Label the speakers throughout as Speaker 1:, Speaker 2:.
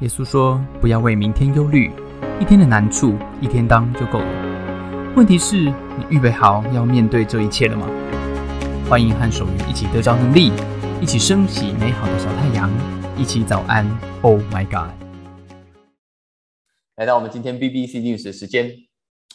Speaker 1: 耶稣说：“不要为明天忧虑，一天的难处一天当就够了。问题是，你预备好要面对这一切了吗？”欢迎和守愚一起得着能力，一起升起美好的小太阳，一起早安。Oh my God！
Speaker 2: 来到我们今天 BBC News 的时间，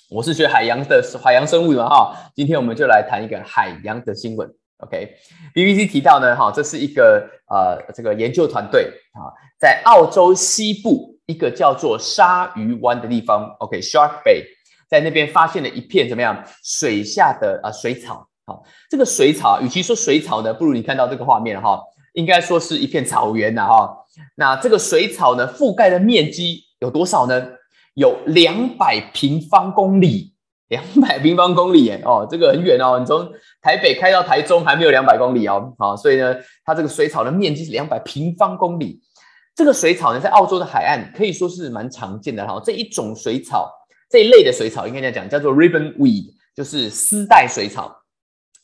Speaker 2: 我是学海洋的海洋生物的哈。今天我们就来谈一个海洋的新闻。OK，BBC 提到呢，哈，这是一个呃这个研究团队啊，在澳洲西部一个叫做鲨鱼湾的地方，OK，Shark Bay，在那边发现了一片怎么样水下的啊水草。好，这个水草，与其说水草呢，不如你看到这个画面哈，应该说是一片草原呐哈。那这个水草呢，覆盖的面积有多少呢？有两百平方公里。两百 平方公里耶，哦，这个很远哦，你从台北开到台中还没有两百公里哦，好，所以呢，它这个水草的面积是两百平方公里。这个水草呢，在澳洲的海岸可以说是蛮常见的哈。这一种水草，这一类的水草应该这样讲，叫做 ribbon weed，就是丝带水草。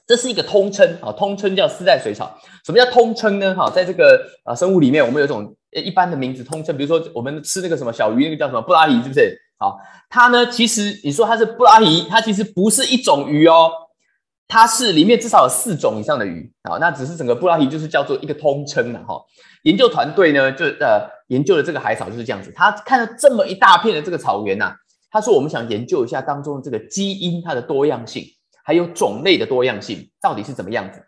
Speaker 2: 这是一个通称啊，通称叫丝带水草。什么叫通称呢？哈，在这个啊生物里面，我们有一种一般的名字通称，比如说我们吃那个什么小鱼，那个叫什么布拉鱼，是不是？好，它呢，其实你说它是布拉鱼，它其实不是一种鱼哦，它是里面至少有四种以上的鱼啊。那只是整个布拉鱼就是叫做一个通称了哈。研究团队呢，就呃研究的这个海草就是这样子。他看到这么一大片的这个草原呐，他说我们想研究一下当中的这个基因它的多样性。还有种类的多样性到底是怎么样子？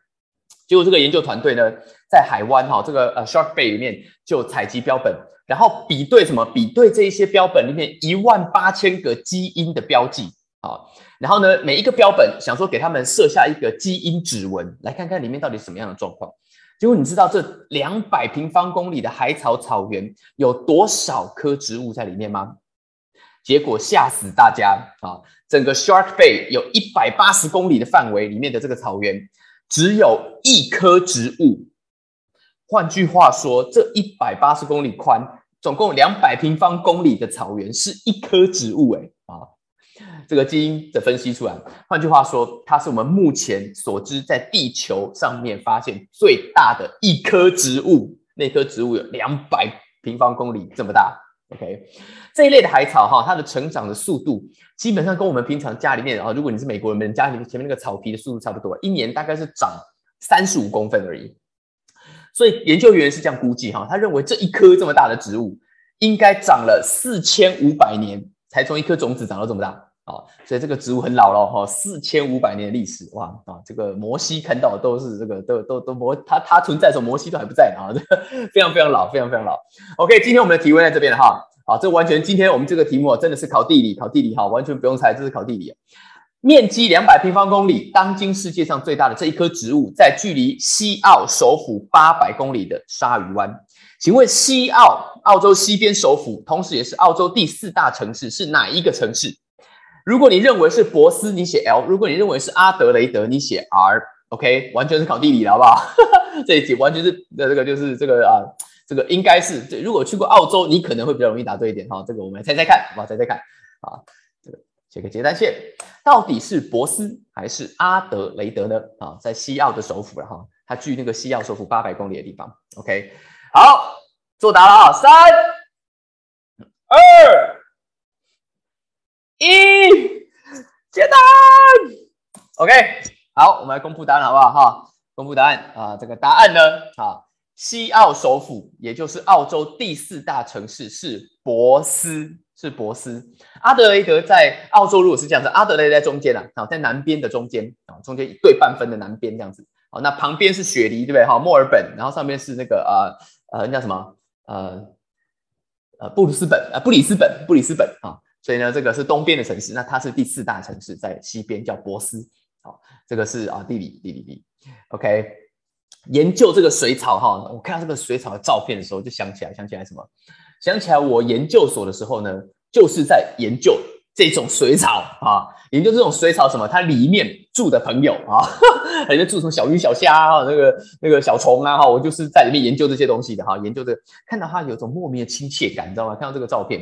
Speaker 2: 结果这个研究团队呢，在海湾哈这个呃 Shark Bay 里面就采集标本，然后比对什么？比对这一些标本里面一万八千个基因的标记啊，然后呢，每一个标本想说给他们设下一个基因指纹，来看看里面到底什么样的状况。结果你知道这两百平方公里的海草草原有多少棵植物在里面吗？结果吓死大家啊！整个 Shark Bay 有一百八十公里的范围里面的这个草原，只有一棵植物。换句话说，这一百八十公里宽，总共两百平方公里的草原是一棵植物。哎啊，这个基因的分析出来。换句话说，它是我们目前所知在地球上面发现最大的一棵植物。那棵植物有两百平方公里这么大。OK，这一类的海草哈，它的成长的速度基本上跟我们平常家里面啊，如果你是美国人，家里面前面那个草皮的速度差不多，一年大概是长三十五公分而已。所以研究员是这样估计哈，他认为这一棵这么大的植物应该长了四千五百年才从一颗种子长到这么大啊，所以这个植物很老了哈，四千五百年的历史哇啊，这个摩西看到的都是这个都都都摩他他存在的时候摩西都还不在啊，这 非常非常老，非常非常老。OK，今天我们的提问在这边哈。啊，这完全今天我们这个题目真的是考地理，考地理哈，完全不用猜，这是考地理。面积两百平方公里，当今世界上最大的这一棵植物，在距离西澳首府八百公里的鲨鱼湾。请问西澳，澳洲西边首府，同时也是澳洲第四大城市是哪一个城市？如果你认为是博斯，你写 L；如果你认为是阿德雷德，你写 R。OK，完全是考地理了，好不好？这一题完全是的，这个就是这个啊。这个应该是对，如果去过澳洲，你可能会比较容易答对一点哈。这个我们来猜猜看，好不好？猜猜看啊，这个这个结单线，到底是博斯还是阿德雷德呢？啊，在西澳的首府了哈，它距那个西澳首府八百公里的地方。OK，好，作答了啊，三、二、一，接单。OK，好，我们来公布答案好不好？哈，公布答案啊，这个答案呢，啊。西澳首府，也就是澳洲第四大城市是博斯，是博斯。阿德雷德在澳洲，如果是这样子，阿德雷德在中间啊，好，在南边的中间啊，中间一对半分的南边这样子。好，那旁边是雪梨，对不对？好，墨尔本，然后上面是那个呃呃，叫什么？呃呃，布鲁斯本啊，布里斯本，布里斯本啊。所以呢，这个是东边的城市，那它是第四大城市，在西边叫博斯。好，这个是啊，地理，地理，地。OK。研究这个水草哈，我看到这个水草的照片的时候，就想起来，想起来什么？想起来我研究所的时候呢，就是在研究这种水草啊，研究这种水草什么？它里面住的朋友啊，人家住什么小鱼小虾啊，那个那个小虫啊哈，我就是在里面研究这些东西的哈，研究这个，看到它有种莫名的亲切感，你知道吗？看到这个照片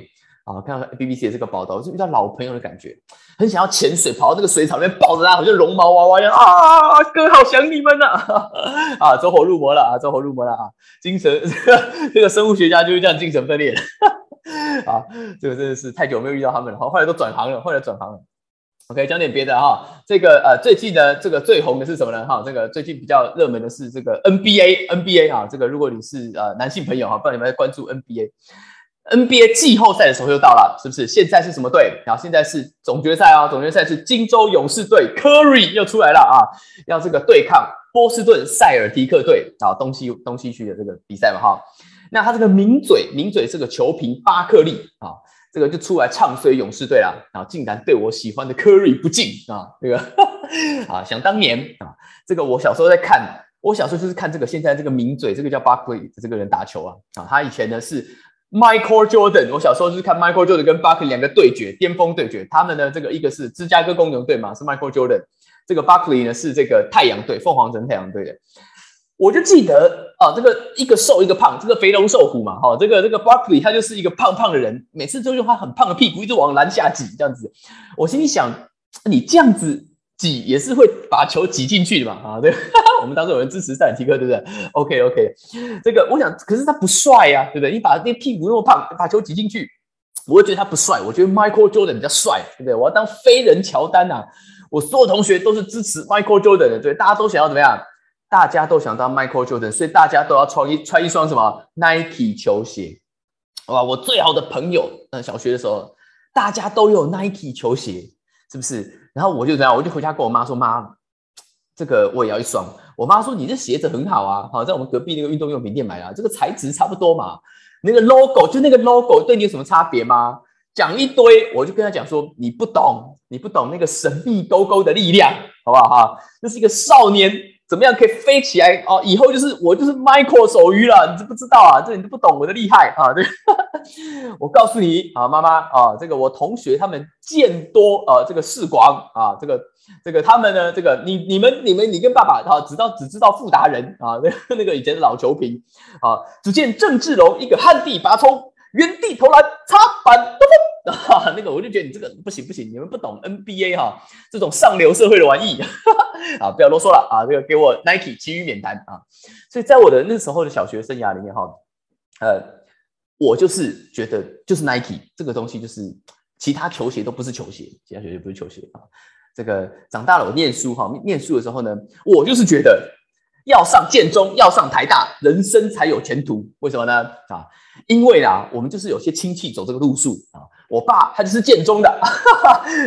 Speaker 2: 啊，看到 BBC 的这个报道，就遇到老朋友的感觉，很想要潜水，跑到那个水草里面抱着他，好像绒毛娃娃一样啊！哥，好想你们呐！啊，走火入魔了啊，走火入魔了啊！精神 这个生物学家就是这样精神分裂的 啊！这个真的是太久没有遇到他们了，好，后来都转行了，后来转行了。OK，讲点别的哈，这个呃，最近呢，这个最红的是什么呢？哈，这个最近比较热门的是这个 NBA，NBA 啊，这个如果你是呃男性朋友哈，不知道你们在关注 NBA NBA 季后赛的时候又到了，是不是？现在是什么队？然后现在是总决赛啊，总决赛是金州勇士队，Curry 又出来了啊，要这个对抗波士顿塞尔提克队啊，东西东西区的这个比赛嘛哈。那他这个名嘴，名嘴是个球评巴克利啊。这个就出来唱衰勇士队了啊！竟然对我喜欢的 Curry 不敬啊！这个 啊，想当年啊，这个我小时候在看，我小时候就是看这个现在这个名嘴，这个叫巴克利的这个人打球啊啊！他以前呢是 Michael Jordan，我小时候就是看 Michael Jordan 跟 Barkley 两个对决，巅峰对决。他们呢，这个一个是芝加哥公牛队嘛，是 Michael Jordan，这个 Barkley 呢是这个太阳队，凤凰城太阳队的。我就记得啊，这个一个瘦一个胖，这个肥龙瘦虎嘛，哈，这个这个 Barkley 他就是一个胖胖的人，每次都用他很胖的屁股一直往篮下挤，这样子。我心里想，你这样子挤也是会把球挤进去嘛，啊，对。我们当中有人支持塞尔提克，对不对？OK OK，这个我想，可是他不帅呀，对不对？你把那屁股那么胖，把球挤进去，我会觉得他不帅。我觉得 Michael Jordan 比较帅，对不对？我要当飞人乔丹呐，我所有同学都是支持 Michael Jordan 的，对，大家都想要怎么样？大家都想当 Michael Jordan，所以大家都要穿一穿一双什么 Nike 球鞋，哇！我最好的朋友，嗯，小学的时候，大家都有 Nike 球鞋，是不是？然后我就这样，我就回家跟我妈说，妈，这个我也要一双。我妈说，你这鞋子很好啊，好在我们隔壁那个运动用品店买啊，这个材质差不多嘛，那个 logo 就那个 logo 对你有什么差别吗？讲一堆，我就跟他讲说，你不懂，你不懂那个神秘勾勾的力量，好不好哈？那是一个少年。怎么样可以飞起来哦？以后就是我就是 Michael 手鱼了，你知不知道啊？这你都不懂我的厉害啊！对，我告诉你啊，妈妈啊，这个我同学他们见多啊，这个视广啊，这个这个他们呢，这个你你们你们你跟爸爸啊，知道只知道富达人啊，那 那个以前的老球评啊，只见郑志龙一个旱地拔葱，原地投篮插板。哈，那个我就觉得你这个不行不行，你们不懂 NBA 哈，这种上流社会的玩意 啊，不要啰嗦了啊，这个给我 Nike 其余免谈啊。所以在我的那时候的小学生涯里面哈，呃，我就是觉得就是 Nike 这个东西就是其他球鞋都不是球鞋，其他球鞋不是球鞋啊。这个长大了我念书哈，念书的时候呢，我就是觉得要上建中，要上台大，人生才有前途。为什么呢？啊，因为啊，我们就是有些亲戚走这个路数啊。我爸他就是建中的，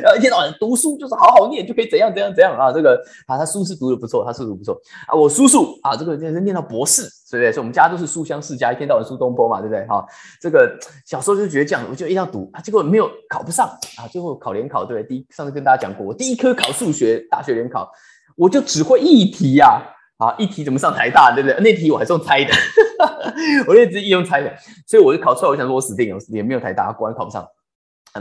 Speaker 2: 然 后，一天到晚读书就是好好念就可以怎样怎样怎样啊，这个啊，他书是读的不错，他书读不错啊。我叔叔啊，这个是念到博士，对不对？所以我们家都是书香世家，一天到晚苏东坡嘛，对不对？哈，这个小时候就觉得这样，我就一定要读啊，结果没有考不上啊，最后考联考，对不对？第一上次跟大家讲过，我第一科考数学，大学联考，我就只会一题呀，啊，一题怎么上台大，对不对？那题我还是用猜的，我那直一用猜的，所以我就考出来，我想说我死定了，也没有台大，果然考不上。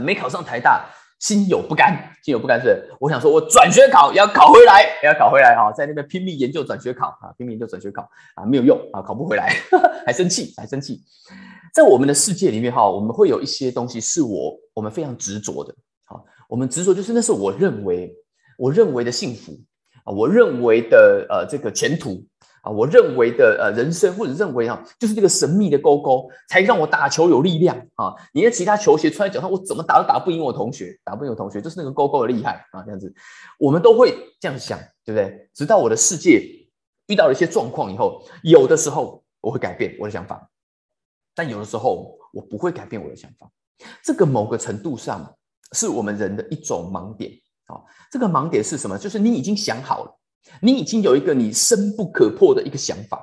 Speaker 2: 没考上台大，心有不甘，心有不甘是，我想说，我转学考要考回来，要考回来啊，在那边拼命研究转学考啊，拼命研究转学考啊，没有用啊，考不回来，还生气，还生气。在我们的世界里面哈，我们会有一些东西是我我们非常执着的，好，我们执着就是那是我认为我认为的幸福啊，我认为的呃这个前途。啊，我认为的呃人生或者认为啊，就是这个神秘的勾勾，才让我打球有力量啊！你的其他球鞋穿在脚上，我怎么打都打不赢我同学，打不赢我同学，就是那个勾勾的厉害啊！这样子，我们都会这样想，对不对？直到我的世界遇到了一些状况以后，有的时候我会改变我的想法，但有的时候我不会改变我的想法。这个某个程度上是我们人的一种盲点啊！这个盲点是什么？就是你已经想好了。你已经有一个你深不可破的一个想法，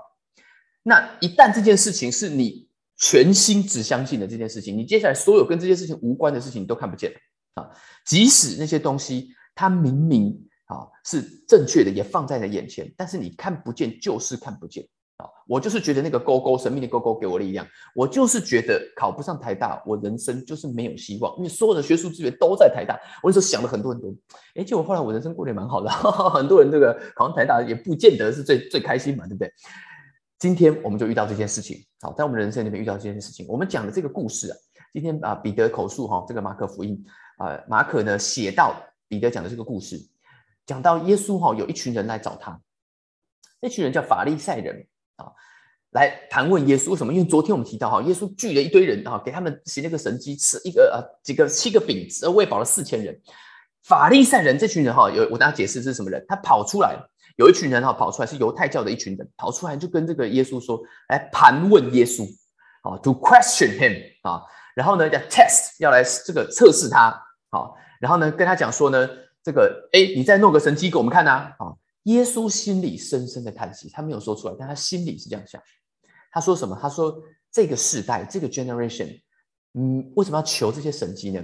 Speaker 2: 那一旦这件事情是你全心只相信的这件事情，你接下来所有跟这件事情无关的事情你都看不见啊！即使那些东西它明明啊是正确的，也放在了眼前，但是你看不见，就是看不见。我就是觉得那个勾勾神秘的勾勾给我力量，我就是觉得考不上台大，我人生就是没有希望，因为所有的学术资源都在台大。我那时候想了很多很多，哎，结果后来我人生过得也蛮好的，很多人这个考上台大也不见得是最最开心嘛，对不对？今天我们就遇到这件事情，好，在我们人生里面遇到这件事情，我们讲的这个故事啊，今天啊，彼得口述哈，这个马可福音啊，马可呢写到彼得讲的这个故事，讲到耶稣哈，有一群人来找他，那群人叫法利赛人啊，来盘问耶稣为什么？因为昨天我们提到哈，耶稣聚了一堆人啊，给他们行了个神迹，吃一个呃几个七个饼，而喂饱了四千人。法利赛人这群人哈，有我大家解释是什么人？他跑出来，有一群人哈跑出来是犹太教的一群人，跑出来就跟这个耶稣说，来盘问耶稣。啊，to question him 啊，然后呢，要 test 要来这个测试他，好，然后呢，跟他讲说呢，这个，哎，你再弄个神迹给我们看呐，啊，耶稣心里深深的叹息，他没有说出来，但他心里是这样想，他说什么？他说这个世代，这个 generation，嗯，为什么要求这些神迹呢？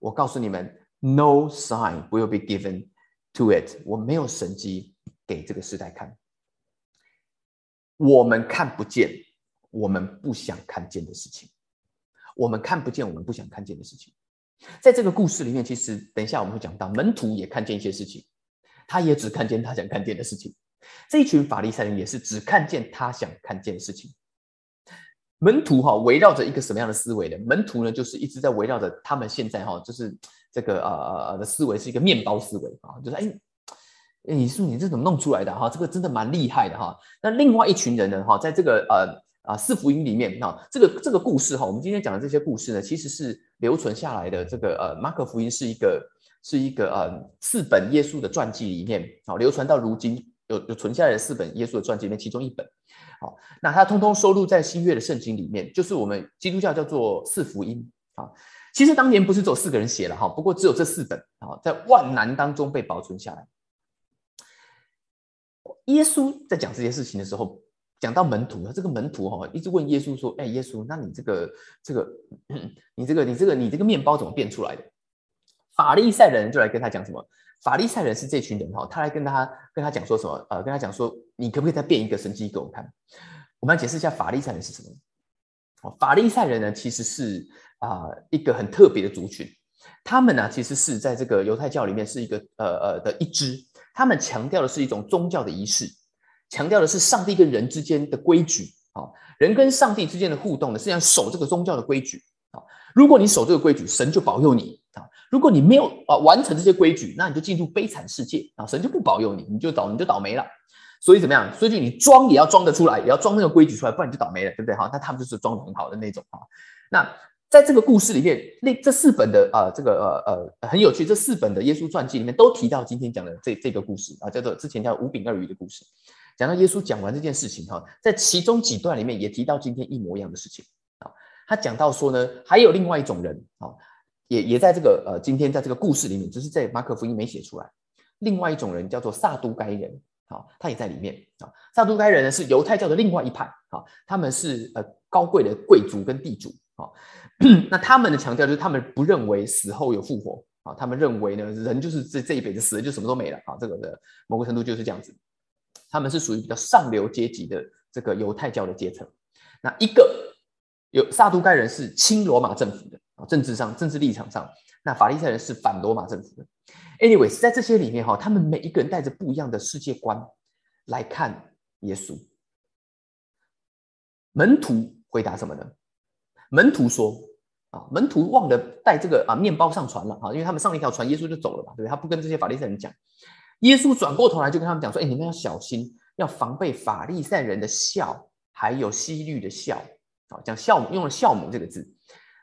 Speaker 2: 我告诉你们，no sign will be given to it，我没有神迹给这个时代看，我们看不见。我们不想看见的事情，我们看不见，我们不想看见的事情，在这个故事里面，其实等一下我们会讲到，门徒也看见一些事情，他也只看见他想看见的事情。这一群法利赛人也是只看见他想看见的事情。门徒哈，围绕着一个什么样的思维呢？门徒呢，就是一直在围绕着他们现在哈，就是这个呃呃呃的思维是一个面包思维啊，就是哎，你说你这怎么弄出来的哈？这个真的蛮厉害的哈。那另外一群人呢哈，在这个呃。啊，四福音里面，那这个这个故事哈，我们今天讲的这些故事呢，其实是留存下来的。这个呃，马可福音是一个是一个呃四本耶稣的传记里面，好流传到如今有有存下来的四本耶稣的传记里面，其中一本，好，那它通通收录在新约的圣经里面，就是我们基督教叫做四福音啊。其实当年不是只有四个人写了哈，不过只有这四本啊，在万难当中被保存下来。耶稣在讲这些事情的时候。讲到门徒，这个门徒哈一直问耶稣说：“哎，耶稣，那你这个这个，你这个你这个你这个面包怎么变出来的？”法利赛人就来跟他讲什么？法利赛人是这群人哈，他来跟他跟他讲说什么？呃，跟他讲说：“你可不可以再变一个神迹给我看？”我们来解释一下法利赛人是什么。哦，法利赛人呢，其实是啊一个很特别的族群，他们呢其实是在这个犹太教里面是一个呃呃的一支，他们强调的是一种宗教的仪式。强调的是上帝跟人之间的规矩啊，人跟上帝之间的互动呢，是要守这个宗教的规矩啊。如果你守这个规矩，神就保佑你；如果你没有啊完成这些规矩，那你就进入悲惨世界啊，神就不保佑你，你就倒你就倒霉了。所以怎么样？所以你装也要装得出来，也要装那个规矩出来，不然你就倒霉了，对不对？哈，那他们就是装的很好的那种啊。那在这个故事里面，那这四本的啊，这个呃呃很有趣，这四本的耶稣传记里面都提到今天讲的这这个故事啊，叫做之前叫五饼二鱼的故事。讲到耶稣讲完这件事情哈，在其中几段里面也提到今天一模一样的事情啊。他讲到说呢，还有另外一种人啊，也也在这个呃今天在这个故事里面，只是在马可福音没写出来。另外一种人叫做撒都该人，好，他也在里面啊。撒都该人呢是犹太教的另外一派啊，他们是呃高贵的贵族跟地主啊。那他们的强调就是他们不认为死后有复活啊，他们认为呢人就是这这一辈子死了就什么都没了啊，这个的某个程度就是这样子。他们是属于比较上流阶级的这个犹太教的阶层。那一个有撒都该人是亲罗马政府的，政治上、政治立场上；那法利赛人是反罗马政府的。Anyways，在这些里面哈，他们每一个人带着不一样的世界观来看耶稣。门徒回答什么呢？门徒说：“啊，门徒忘了带这个啊面包上船了啊，因为他们上了一条船，耶稣就走了嘛，对不对？他不跟这些法利赛人讲。”耶稣转过头来就跟他们讲说：“哎，你们要小心，要防备法利赛人的笑，还有西律的笑。啊，讲酵母用了笑母这个字。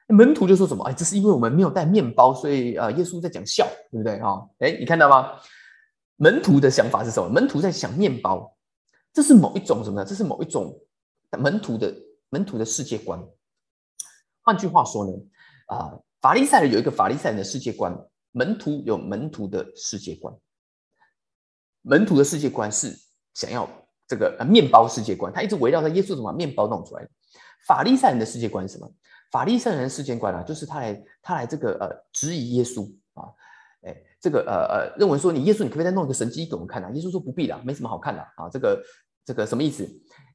Speaker 2: 门徒就说什么？哎，这是因为我们没有带面包，所以呃，耶稣在讲笑，对不对？哈，哎，你看到吗？门徒的想法是什么？门徒在想面包，这是某一种什么呢？这是某一种门徒的门徒的世界观。换句话说呢，啊，法利赛人有一个法利赛人的世界观，门徒有门徒的世界观。”门徒的世界观是想要这个呃面包世界观，他一直围绕在耶稣怎么把面包弄出来。法利赛人的世界观是什么？法利赛人的世界观啊，就是他来他来这个呃质疑耶稣啊，哎这个呃呃认为说你耶稣你可不可以再弄一个神迹给我们看啊？耶稣说不必了，没什么好看的啊。这个这个什么意思？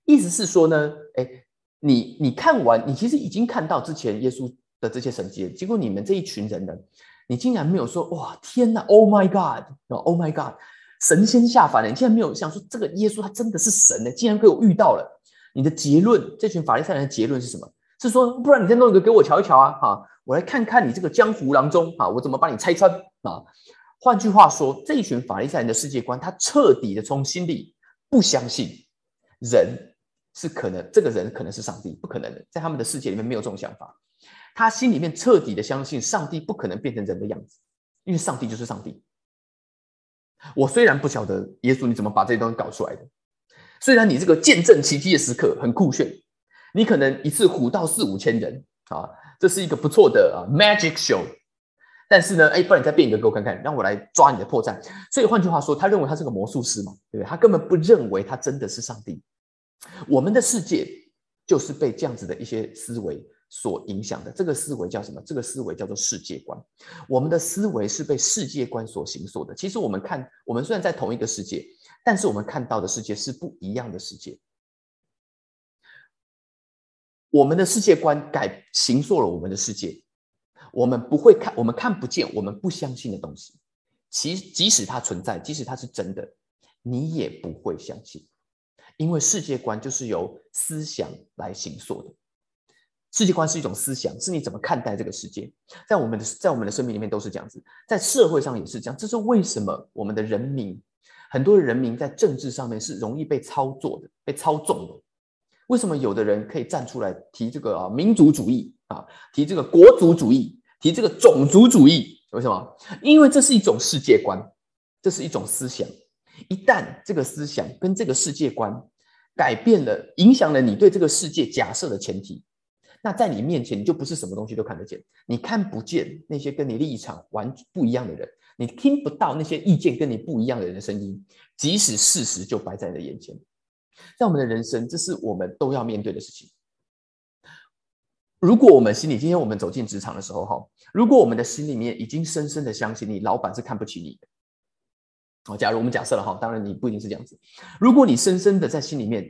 Speaker 2: 意思是说呢，哎你你看完你其实已经看到之前耶稣的这些神迹，结果你们这一群人呢，你竟然没有说哇天哪，Oh my God，Oh my God。神仙下凡了，你竟然没有想说这个耶稣他真的是神呢？竟然给我遇到了。你的结论，这群法利赛人的结论是什么？是说，不然你再弄一个给我瞧一瞧啊，哈，我来看看你这个江湖郎中啊，我怎么把你拆穿啊？换句话说，这一群法利赛人的世界观，他彻底的从心里不相信人是可能，这个人可能是上帝，不可能的，在他们的世界里面没有这种想法。他心里面彻底的相信上帝不可能变成人的样子，因为上帝就是上帝。我虽然不晓得耶稣你怎么把这些东西搞出来的，虽然你这个见证奇迹的时刻很酷炫。你可能一次唬到四五千人啊，这是一个不错的啊 magic show。但是呢，哎，不然你再变一个给我看看，让我来抓你的破绽。所以换句话说，他认为他是个魔术师嘛，对不对？他根本不认为他真的是上帝。我们的世界就是被这样子的一些思维所影响的。这个思维叫什么？这个思维叫做世界观。我们的思维是被世界观所形塑的。其实我们看，我们虽然在同一个世界，但是我们看到的世界是不一样的世界。我们的世界观改形塑了我们的世界，我们不会看，我们看不见，我们不相信的东西，其即使它存在，即使它是真的，你也不会相信，因为世界观就是由思想来形塑的。世界观是一种思想，是你怎么看待这个世界，在我们的在我们的生命里面都是这样子，在社会上也是这样。这是为什么我们的人民，很多人民在政治上面是容易被操作的，被操纵的。为什么有的人可以站出来提这个啊民族主义啊，提这个国族主义，提这个种族主义？为什么？因为这是一种世界观，这是一种思想。一旦这个思想跟这个世界观改变了，影响了你对这个世界假设的前提，那在你面前你就不是什么东西都看得见，你看不见那些跟你立场完不一样的人，你听不到那些意见跟你不一样的人的声音，即使事实就摆在你的眼前。在我们的人生，这是我们都要面对的事情。如果我们心里今天我们走进职场的时候，哈，如果我们的心里面已经深深的相信你老板是看不起你的，哦，假如我们假设了哈，当然你不一定是这样子。如果你深深的在心里面，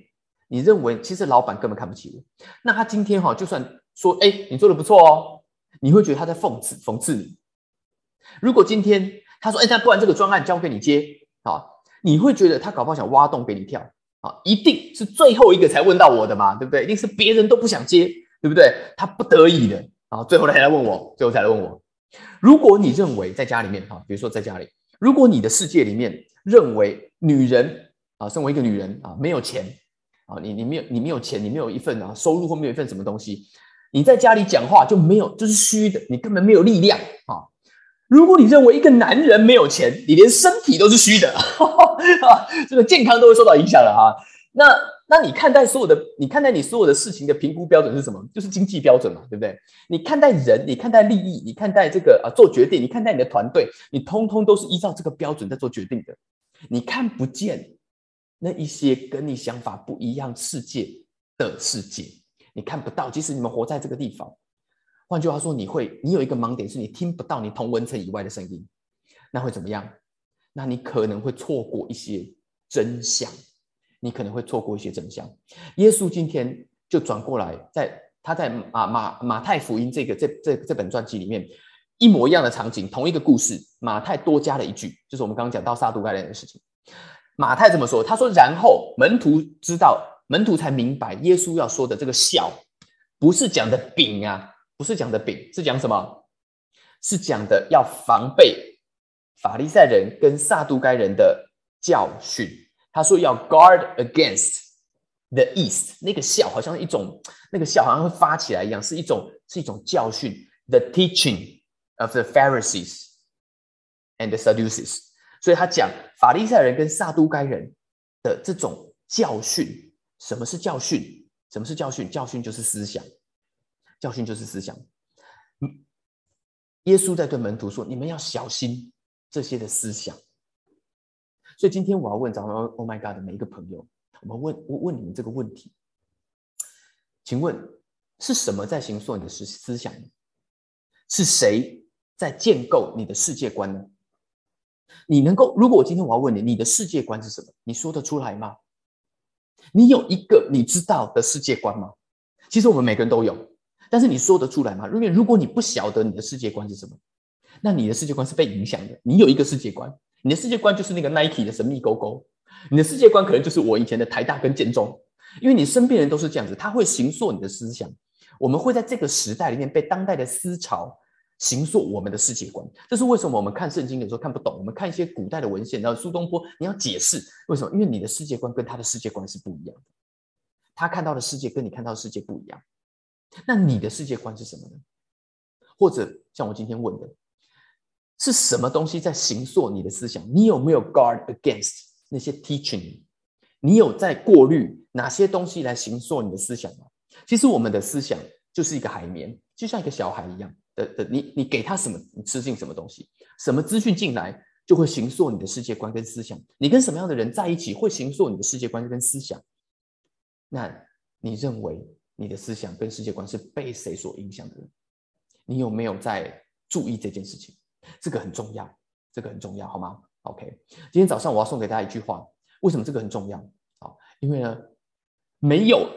Speaker 2: 你认为其实老板根本看不起我，那他今天哈就算说，哎，你做的不错哦，你会觉得他在讽刺讽刺你。如果今天他说，哎，那不然这个专案交给你接，啊，你会觉得他搞不好想挖洞给你跳。啊，一定是最后一个才问到我的嘛，对不对？一定是别人都不想接，对不对？他不得已的啊，最后才来问我，最后才来问我。如果你认为在家里面哈，比如说在家里，如果你的世界里面认为女人啊，身为一个女人啊，没有钱啊，你你没有你没有钱，你没有一份啊收入或没有一份什么东西，你在家里讲话就没有，就是虚的，你根本没有力量啊。如果你认为一个男人没有钱，你连身体都是虚的，这个健康都会受到影响了哈。那那你看待所有的，你看待你所有的事情的评估标准是什么？就是经济标准嘛，对不对？你看待人，你看待利益，你看待这个啊做决定，你看待你的团队，你通通都是依照这个标准在做决定的。你看不见那一些跟你想法不一样世界的世界，你看不到。即使你们活在这个地方。换句话说，你会，你有一个盲点，是你听不到你同文层以外的声音，那会怎么样？那你可能会错过一些真相，你可能会错过一些真相。耶稣今天就转过来，在他在马马马太福音这个这这这本传记里面，一模一样的场景，同一个故事，马太多加了一句，就是我们刚刚讲到撒都该人的事情。马太这么说，他说，然后门徒知道，门徒才明白，耶稣要说的这个笑，不是讲的饼啊。不是讲的饼，是讲什么？是讲的要防备法利赛人跟撒都该人的教训。他说要 guard against the east，那个笑好像一种，那个笑好像会发起来一样，是一种是一种教训。The teaching of the Pharisees and the Sadducees，所以他讲法利赛人跟撒都该人的这种教训。什么是教训？什么是教训？教训就是思想。教训就是思想。耶稣在对门徒说：“你们要小心这些的思想。”所以今天我要问咱们 “Oh my God” 的每一个朋友，我们问我问你们这个问题：请问是什么在形塑你的思思想？是谁在建构你的世界观呢？你能够，如果我今天我要问你，你的世界观是什么？你说得出来吗？你有一个你知道的世界观吗？其实我们每个人都有。但是你说得出来吗？如果如果你不晓得你的世界观是什么，那你的世界观是被影响的。你有一个世界观，你的世界观就是那个 Nike 的神秘勾勾，你的世界观可能就是我以前的台大跟建中，因为你身边人都是这样子，他会形塑你的思想。我们会在这个时代里面被当代的思潮形塑我们的世界观。这是为什么我们看圣经有时候看不懂，我们看一些古代的文献，然后苏东坡你要解释为什么？因为你的世界观跟他的世界观是不一样的，他看到的世界跟你看到的世界不一样。那你的世界观是什么呢？或者像我今天问的，是什么东西在形塑你的思想？你有没有 guard against 那些 teaching？你有在过滤哪些东西来形塑你的思想吗？其实我们的思想就是一个海绵，就像一个小孩一样的的，你你给他什么，你吃进什么东西，什么资讯进来就会形塑你的世界观跟思想。你跟什么样的人在一起，会形塑你的世界观跟思想。那你认为你的思想跟世界观是被谁所影响的？你有没有在注意这件事情？这个很重要，这个很重要，好吗？OK，今天早上我要送给大家一句话。为什么这个很重要？啊，因为呢，没有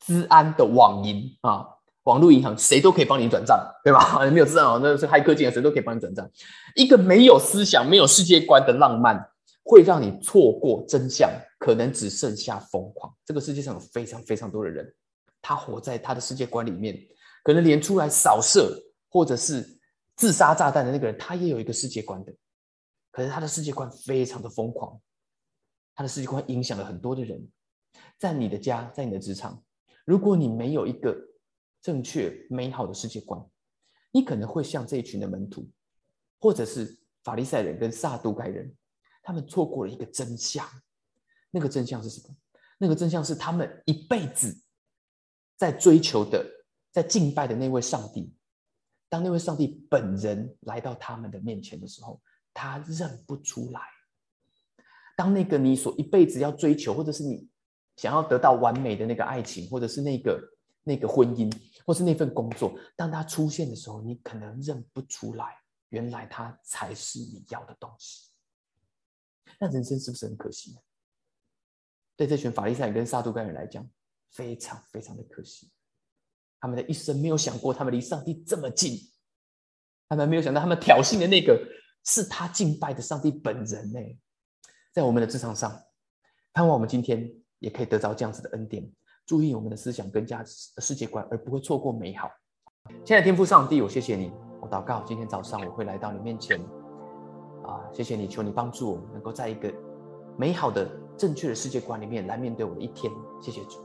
Speaker 2: 资安的网银啊，网络银行谁都可以帮你转账，对吧？没有资安哦，那是黑客进来，谁都可以帮你转账。一个没有思想、没有世界观的浪漫，会让你错过真相，可能只剩下疯狂。这个世界上有非常非常多的人，他活在他的世界观里面，可能连出来扫射或者是自杀炸弹的那个人，他也有一个世界观的，可是他的世界观非常的疯狂。他的世界观影响了很多的人，在你的家，在你的职场，如果你没有一个正确美好的世界观，你可能会像这一群的门徒，或者是法利赛人跟撒都该人，他们错过了一个真相。那个真相是什么？那个真相是他们一辈子在追求的、在敬拜的那位上帝。当那位上帝本人来到他们的面前的时候，他认不出来。当那个你所一辈子要追求，或者是你想要得到完美的那个爱情，或者是那个那个婚姻，或是那份工作，当它出现的时候，你可能认不出来，原来它才是你要的东西。那人生是不是很可惜呢？对这群法利赛人跟撒都该人来讲，非常非常的可惜。他们的一生没有想过，他们离上帝这么近，他们没有想到，他们挑衅的那个是他敬拜的上帝本人呢。在我们的职场上，盼望我们今天也可以得到这样子的恩典，注意我们的思想跟价值世界观，而不会错过美好。亲爱的天父上帝，我谢谢你，我祷告今天早上我会来到你面前，啊，谢谢你，求你帮助我，能够在一个美好的、正确的世界观里面来面对我的一天。谢谢主，